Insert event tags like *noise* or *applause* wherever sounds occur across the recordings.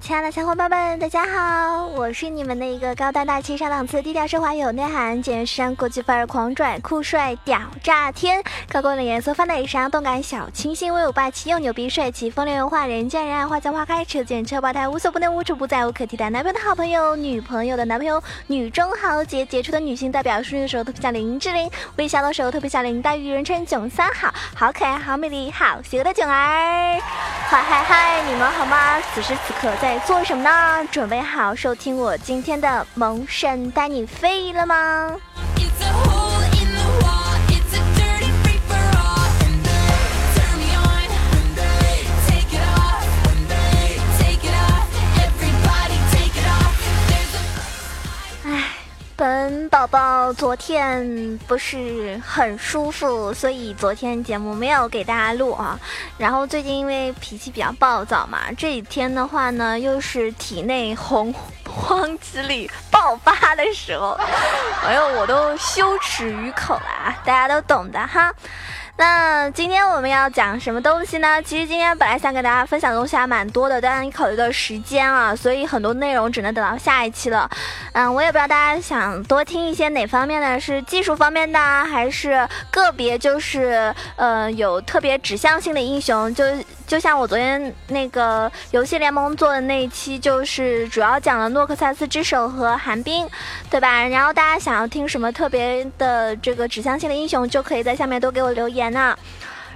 亲爱的小伙伴们，大家好，我是你们的一个高大大气上档次、低调奢华有内涵、简约时尚国际范儿、狂拽酷帅屌炸天、高贵的颜色、放得时尚动感小清新、威武霸气又牛逼帅气、风流文化、人见人爱、花见花开、车见车爆胎、无所不能、无处不在、无可替代。男朋友的好朋友、女朋友的男朋友、女中豪杰、杰出的女性代表。淑女的时候特别像林志玲，微笑的时候特别像林黛玉，人称囧三好，好可爱、好美丽、好邪恶的囧儿。嗨嗨嗨，你们好吗？此时此刻在在做什么呢？准备好收听我今天的萌神带你飞了吗？宝宝昨天不是很舒服，所以昨天节目没有给大家录啊。然后最近因为脾气比较暴躁嘛，这几天的话呢，又是体内洪荒之力爆发的时候，哎呦，我都羞耻于口了啊！大家都懂的哈。那今天我们要讲什么东西呢？其实今天本来想给大家分享的东西还蛮多的，但考虑到时间啊，所以很多内容只能等到下一期了。嗯，我也不知道大家想多听一些哪方面的，是技术方面的，还是个别就是呃有特别指向性的英雄，就就像我昨天那个游戏联盟做的那一期，就是主要讲了诺克萨斯之手和寒冰，对吧？然后大家想要听什么特别的这个指向性的英雄，就可以在下面多给我留言。呢，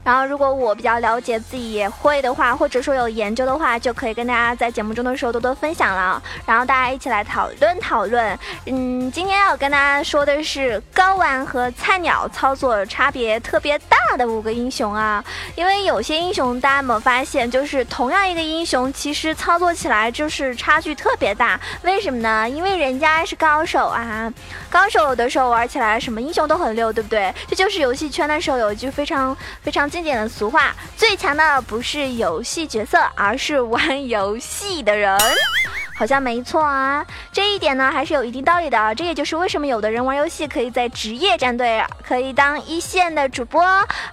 然后如果我比较了解自己也会的话，或者说有研究的话，就可以跟大家在节目中的时候多多分享了。然后大家一起来讨论讨论。嗯，今天要跟大家说的是高玩和菜鸟操作差别特别大的五个英雄啊。因为有些英雄大家有没有发现，就是同样一个英雄，其实操作起来就是差距特别大。为什么呢？因为人家是高手啊。高手有的时候玩起来什么英雄都很溜，对不对？这就是游戏圈的时候有一句非常非常经典的俗话：最强的不是游戏角色，而是玩游戏的人。好像没错啊，这一点呢还是有一定道理的。这也就是为什么有的人玩游戏可以在职业战队，可以当一线的主播，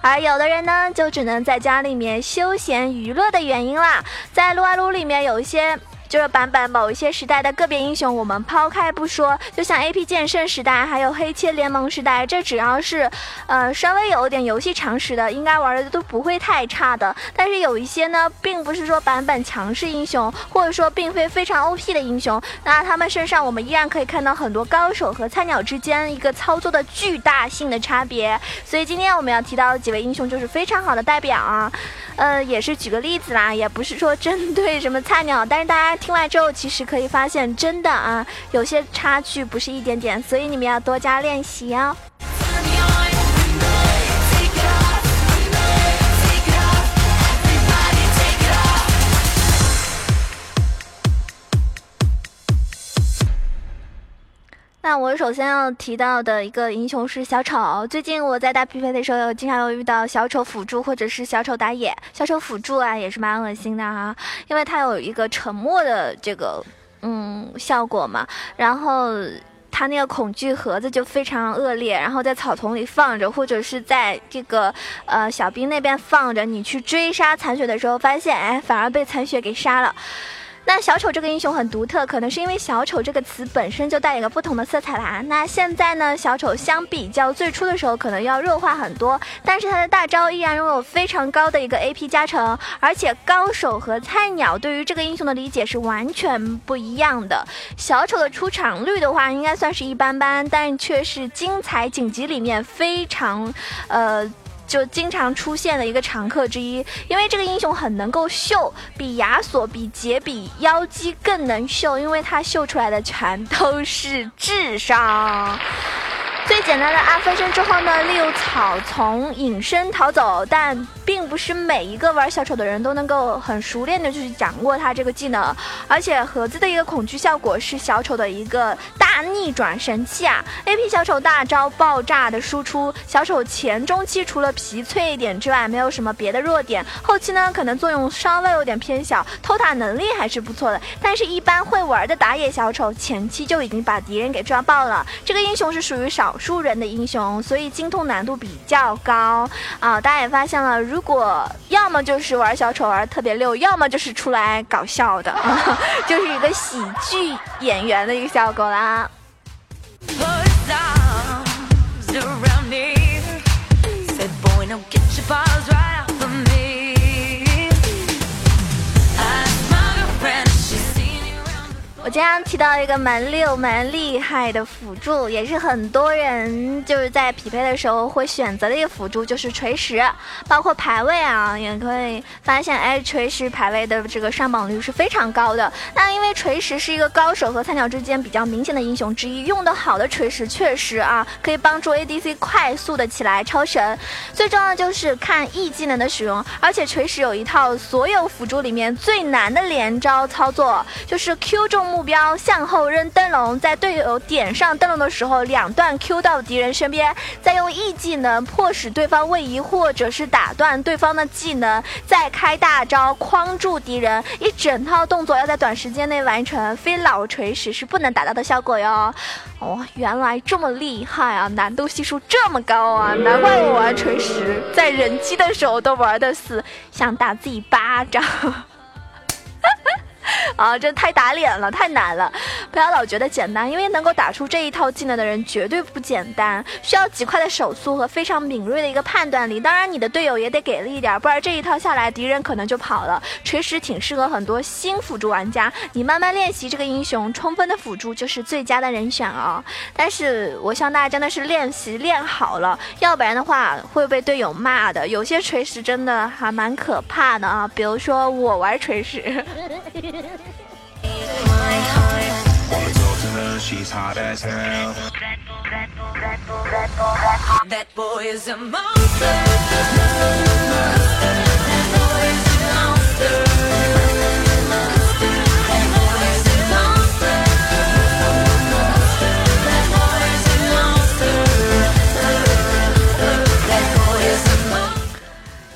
而有的人呢就只能在家里面休闲娱乐的原因啦。在撸啊撸里面有一些。就是版本某一些时代的个别英雄，我们抛开不说，就像 A P 剑圣时代，还有黑切联盟时代，这只要是，呃，稍微有点游戏常识的，应该玩的都不会太差的。但是有一些呢，并不是说版本强势英雄，或者说并非非常 O P 的英雄，那他们身上我们依然可以看到很多高手和菜鸟之间一个操作的巨大性的差别。所以今天我们要提到的几位英雄就是非常好的代表啊，呃，也是举个例子啦，也不是说针对什么菜鸟，但是大家。听完之后，其实可以发现，真的啊，有些差距不是一点点，所以你们要多加练习哦。那我首先要提到的一个英雄是小丑。最近我在打匹配的时候，经常有遇到小丑辅助或者是小丑打野。小丑辅助啊，也是蛮恶心的哈，因为他有一个沉默的这个嗯效果嘛，然后他那个恐惧盒子就非常恶劣，然后在草丛里放着，或者是在这个呃小兵那边放着，你去追杀残血的时候，发现哎，反而被残血给杀了。那小丑这个英雄很独特，可能是因为小丑这个词本身就带一个不同的色彩啦。那现在呢，小丑相比较最初的时候，可能要弱化很多，但是他的大招依然拥有非常高的一个 AP 加成，而且高手和菜鸟对于这个英雄的理解是完全不一样的。小丑的出场率的话，应该算是一般般，但却是精彩锦集里面非常，呃。就经常出现的一个常客之一，因为这个英雄很能够秀，比亚索、比杰、比妖姬更能秀，因为他秀出来的全都是智商。最简单的二分身之后呢，利用草丛隐身逃走，但并不是每一个玩小丑的人都能够很熟练的去掌握他这个技能，而且盒子的一个恐惧效果是小丑的一个。大逆转神器啊！AP 小丑大招爆炸的输出，小丑前中期除了皮脆一点之外，没有什么别的弱点。后期呢，可能作用稍微有点偏小，偷塔能力还是不错的。但是，一般会玩的打野小丑前期就已经把敌人给抓爆了。这个英雄是属于少少数人的英雄，所以精通难度比较高啊！大家也发现了，如果要么就是玩小丑玩特别溜，要么就是出来搞笑的，*laughs* 就是一个喜剧演员的一个效果啦。我经常提到一个蛮溜蛮厉害的辅助，也是很多人就是在匹配的时候会选择的一个辅助，就是锤石。包括排位啊，也可以发现，哎，锤石排位的这个上榜率是非常高的。那因为锤石是一个高手和菜鸟之间比较明显的英雄之一，用的好的锤石确实啊，可以帮助 ADC 快速的起来超神。最重要的就是看 E 技能的使用，而且锤石有一套所有辅助里面最难的连招操作，就是 Q 中。目目标向后扔灯笼，在队友点上灯笼的时候，两段 Q 到敌人身边，再用 E 技能迫使对方位移，或者是打断对方的技能，再开大招框住敌人，一整套动作要在短时间内完成，非老锤石是不能达到的效果哟。哦，原来这么厉害啊，难度系数这么高啊，难怪我玩锤石在人机的时候都玩的死，想打自己巴掌。啊，这太打脸了，太难了！不要老觉得简单，因为能够打出这一套技能的人绝对不简单，需要极快的手速和非常敏锐的一个判断力。当然，你的队友也得给力一点，不然这一套下来，敌人可能就跑了。锤石挺适合很多新辅助玩家，你慢慢练习这个英雄，充分的辅助就是最佳的人选哦。但是，我希望大家真的是练习练好了，要不然的话会被队友骂的。有些锤石真的还蛮可怕的啊，比如说我玩锤石。*laughs* she's hot as hell. That boy is a monster. That boy is a monster.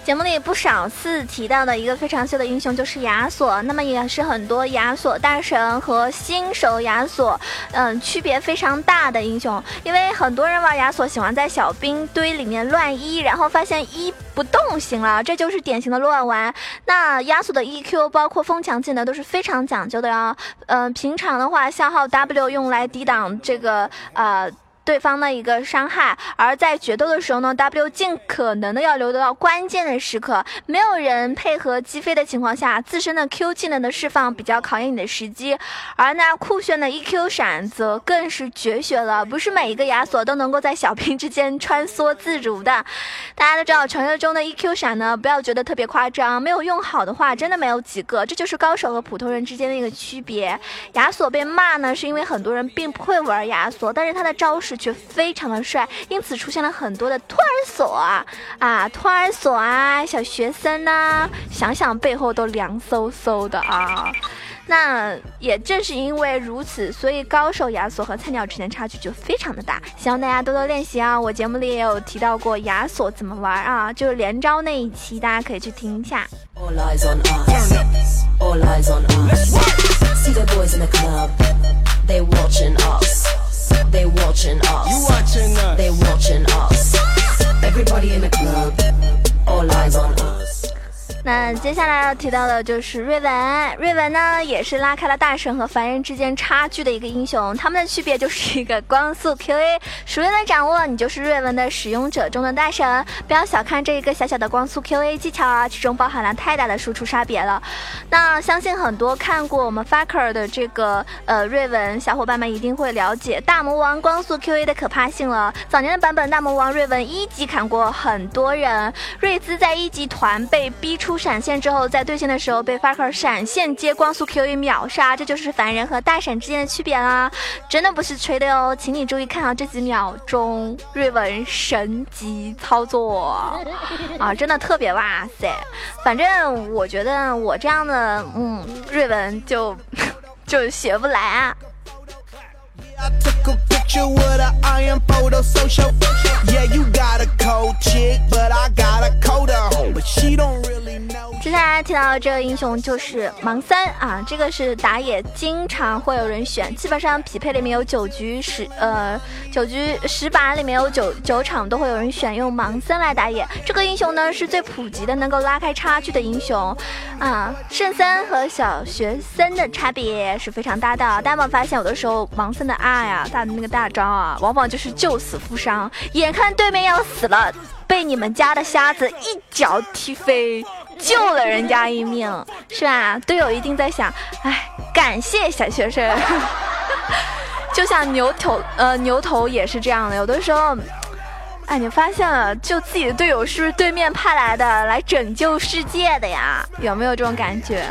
节目里不少次提到的一个非常秀的英雄就是亚索，那么也是很多亚索大神和新手亚索，嗯，区别非常大的英雄。因为很多人玩亚索喜欢在小兵堆里面乱一，然后发现一不动行了，这就是典型的乱玩。那亚索的 EQ 包括风墙技能都是非常讲究的呀，嗯，平常的话消耗 W 用来抵挡这个呃。对方的一个伤害，而在决斗的时候呢，W 尽可能的要留到关键的时刻，没有人配合击飞的情况下，自身的 Q 技能的释放比较考验你的时机，而那酷炫的 EQ 闪则更是绝学了，不是每一个亚索都能够在小兵之间穿梭自如的。大家都知道，传说中的 EQ 闪呢，不要觉得特别夸张，没有用好的话，真的没有几个，这就是高手和普通人之间的一个区别。亚索被骂呢，是因为很多人并不会玩亚索，但是他的招式。却非常的帅，因此出现了很多的托儿所啊啊，托儿所啊，小学生呐，想想背后都凉飕飕的啊。那也正是因为如此，所以高手亚索和菜鸟之间差距就非常的大。希望大家多多练习啊！我节目里也有提到过亚索怎么玩啊，就是连招那一期，大家可以去听一下。They watching us. You watching us. They watching us. Everybody in the club. All eyes on us. 那接下来要提到的就是瑞文，瑞文呢也是拉开了大神和凡人之间差距的一个英雄，他们的区别就是一个光速 QA，熟练的掌握，你就是瑞文的使用者中的大神。不要小看这一个小小的光速 QA 技巧啊，其中包含了太大的输出差别了。那相信很多看过我们 Faker 的这个呃瑞文小伙伴们一定会了解大魔王光速 QA 的可怕性了。早年的版本大魔王瑞文一级砍过很多人，瑞兹在一级团被逼出。闪现之后，在对线的时候被 Faker 闪现接光速 Q 一秒杀，这就是凡人和大闪之间的区别啦！真的不是吹的哦，请你注意看好这几秒钟瑞文神级操作啊，真的特别哇塞！反正我觉得我这样的嗯瑞文就 *laughs* 就学不来啊。Picture with an iron photo social. Yeah, you got a cold chick, but I got a colder home, but she don't really know. 接下来提到的这个英雄就是盲三啊，这个是打野经常会有人选，基本上匹配里面有九局十呃九局十把里面有九九场都会有人选用盲三来打野。这个英雄呢是最普及的，能够拉开差距的英雄啊。圣三和小学生的差别是非常大的。大家有没有发现，有的时候盲三的 R 呀，大的那个大招啊，往往就是救死扶伤，眼看对面要死了，被你们家的瞎子一脚踢飞。救了人家一命，是吧？队友一定在想，哎，感谢小学生。*laughs* 就像牛头，呃，牛头也是这样的。有的时候，哎，你发现了，就自己的队友是不是对面派来的，来拯救世界的呀？有没有这种感觉？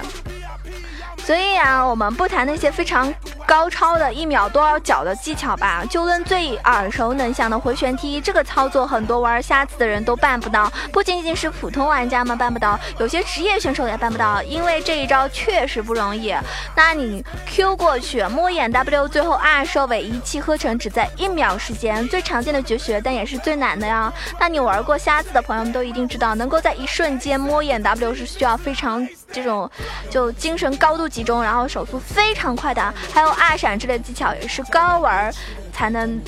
所以啊，我们不谈那些非常。高超的一秒多少脚的技巧吧，就论最耳熟能详的回旋踢，这个操作很多玩瞎子的人都办不到，不仅仅是普通玩家们办不到，有些职业选手也办不到，因为这一招确实不容易。那你 Q 过去，摸眼 W，最后 R 收尾，一气呵成，只在一秒时间，最常见的绝学，但也是最难的呀。那你玩过瞎子的朋友们都一定知道，能够在一瞬间摸眼 W 是需要非常这种就精神高度集中，然后手速非常快的，还有。二闪之类技巧也是高玩才能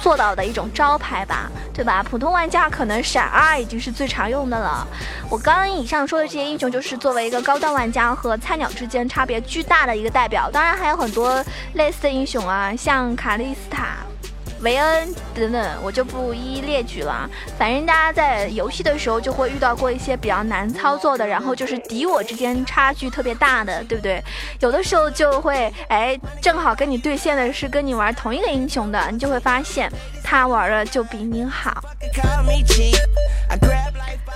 做到的一种招牌吧，对吧？普通玩家可能闪二已经是最常用的了。我刚刚以上说的这些英雄，就是作为一个高端玩家和菜鸟之间差别巨大的一个代表。当然还有很多类似的英雄啊，像卡莉斯塔。维恩等等，我就不一一列举了。反正大家在游戏的时候就会遇到过一些比较难操作的，然后就是敌我之间差距特别大的，对不对？有的时候就会，哎，正好跟你对线的是跟你玩同一个英雄的，你就会发现他玩的就比你好。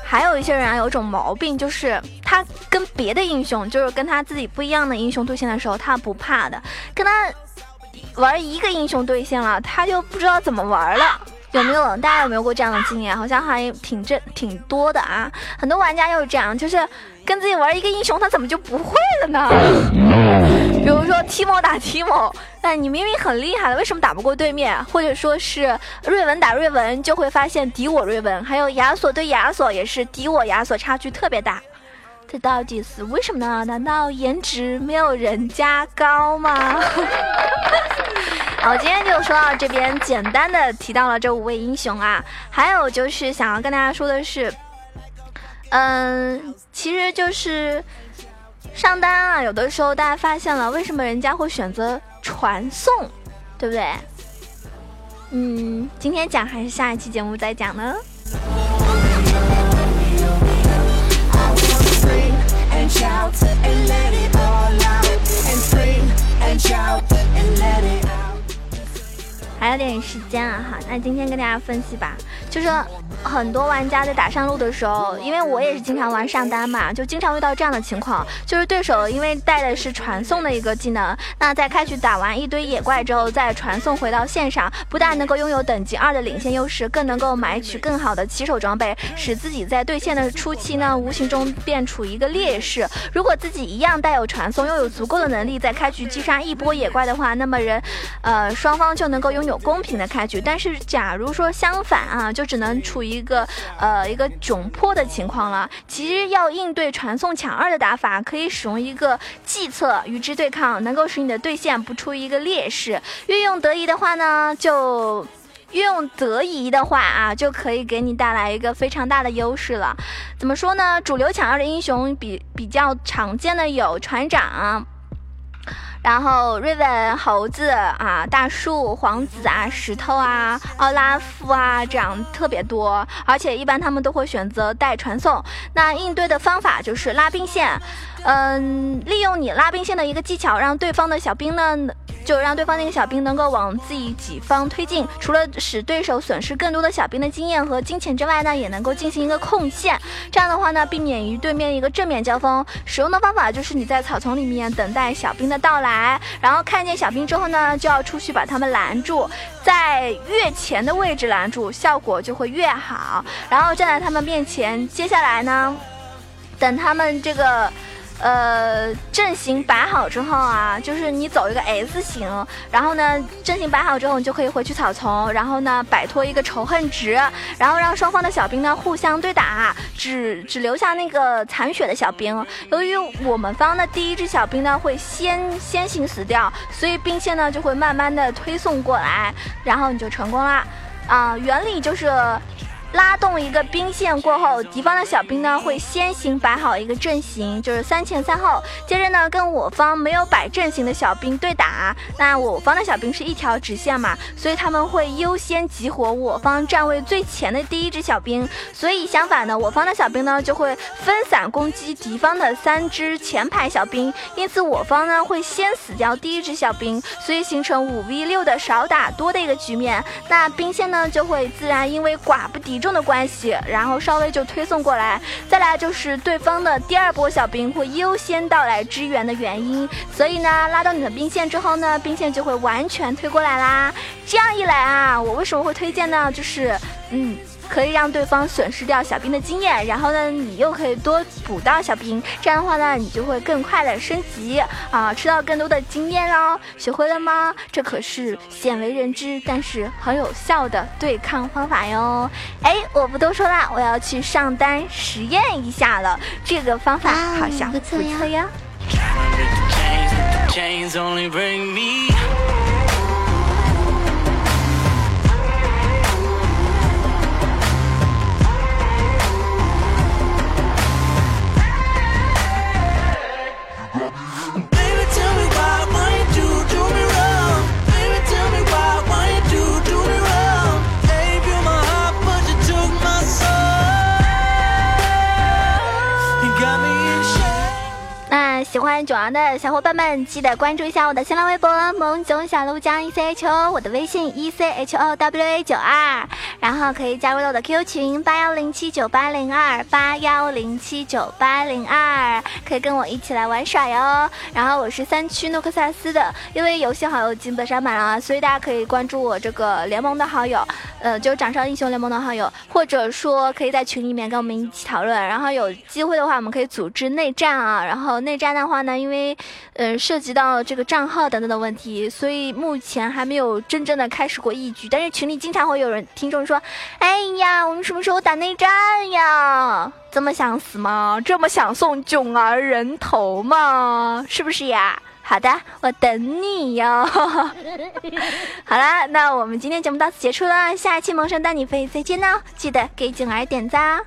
还有一些人啊，有种毛病，就是他跟别的英雄，就是跟他自己不一样的英雄对线的时候，他不怕的，跟他。玩一个英雄对线了，他就不知道怎么玩了，有没有？大家有没有过这样的经验？好像还挺正挺多的啊，很多玩家又是这样，就是跟自己玩一个英雄，他怎么就不会了呢？比如说 Timo 打 Timo，那你明明很厉害了，为什么打不过对面？或者说是瑞文打瑞文，就会发现敌我瑞文，还有亚索对亚索也是敌我亚索差距特别大。这到底是为什么呢？难道颜值没有人家高吗？*laughs* 好，今天就说到这边，简单的提到了这五位英雄啊。还有就是想要跟大家说的是，嗯，其实就是上单啊，有的时候大家发现了，为什么人家会选择传送，对不对？嗯，今天讲还是下一期节目再讲呢？shout and let it all out and scream and shout and let it out 还有点时间啊，哈，那今天跟大家分析吧，就是很多玩家在打上路的时候，因为我也是经常玩上单嘛，就经常遇到这样的情况，就是对手因为带的是传送的一个技能，那在开局打完一堆野怪之后，再传送回到线上，不但能够拥有等级二的领先优势，更能够买取更好的起手装备，使自己在对线的初期呢，无形中便处于一个劣势。如果自己一样带有传送，又有足够的能力在开局击杀一波野怪的话，那么人，呃，双方就能够拥有。公平的开局，但是假如说相反啊，就只能处于一个呃一个窘迫的情况了。其实要应对传送抢二的打法，可以使用一个计策与之对抗，能够使你的对线不出一个劣势。运用得宜的话呢，就运用得宜的话啊，就可以给你带来一个非常大的优势了。怎么说呢？主流抢二的英雄比比较常见的有船长。然后瑞文、猴子啊、大树、皇子啊、石头啊、奥拉夫啊，这样特别多，而且一般他们都会选择带传送。那应对的方法就是拉兵线，嗯，利用你拉兵线的一个技巧，让对方的小兵呢。就让对方那个小兵能够往自己己方推进，除了使对手损失更多的小兵的经验和金钱之外呢，也能够进行一个控线。这样的话呢，避免与对面一个正面交锋。使用的方法就是你在草丛里面等待小兵的到来，然后看见小兵之后呢，就要出去把他们拦住，在越前的位置拦住，效果就会越好。然后站在他们面前，接下来呢，等他们这个。呃，阵型摆好之后啊，就是你走一个 S 型，然后呢，阵型摆好之后，你就可以回去草丛，然后呢，摆脱一个仇恨值，然后让双方的小兵呢互相对打，只只留下那个残血的小兵。由于我们方的第一只小兵呢会先先行死掉，所以兵线呢就会慢慢的推送过来，然后你就成功啦。啊，原理就是。拉动一个兵线过后，敌方的小兵呢会先行摆好一个阵型，就是三前三后。接着呢，跟我方没有摆阵型的小兵对打。那我方的小兵是一条直线嘛，所以他们会优先激活我方站位最前的第一只小兵。所以相反呢，我方的小兵呢就会分散攻击敌方的三只前排小兵。因此我方呢会先死掉第一只小兵，所以形成五 v 六的少打多的一个局面。那兵线呢就会自然因为寡不敌。重的关系，然后稍微就推送过来，再来就是对方的第二波小兵会优先到来支援的原因，所以呢，拉到你的兵线之后呢，兵线就会完全推过来啦。这样一来啊，我为什么会推荐呢？就是，嗯。可以让对方损失掉小兵的经验，然后呢，你又可以多补到小兵，这样的话呢，你就会更快的升级啊，吃到更多的经验哦。学会了吗？这可是鲜为人知，但是很有效的对抗方法哟。哎，我不多说了，我要去上单实验一下了。这个方法好像不错呀。喜欢九阳的小伙伴们，记得关注一下我的新浪微博“萌囧小鹿酱 E C H O”，我的微信 “E C H O W A 九二”，然后可以加入到我的 QQ 群八幺零七九八零二八幺零七九八零二，可以跟我一起来玩耍哟。然后我是三区诺克萨斯的，因为游戏好友已经本上满了，所以大家可以关注我这个联盟的好友，呃，就掌上英雄联盟的好友，或者说可以在群里面跟我们一起讨论。然后有机会的话，我们可以组织内战啊，然后内战呢。话呢，因为，呃，涉及到这个账号等等的问题，所以目前还没有真正的开始过一局。但是群里经常会有人听众说：“哎呀，我们什么时候打内战呀？这么想死吗？这么想送囧儿人头吗？是不是呀？”好的，我等你哟。*laughs* 好了，那我们今天节目到此结束了，下一期萌生带你飞再见呢，记得给囧儿点赞啊。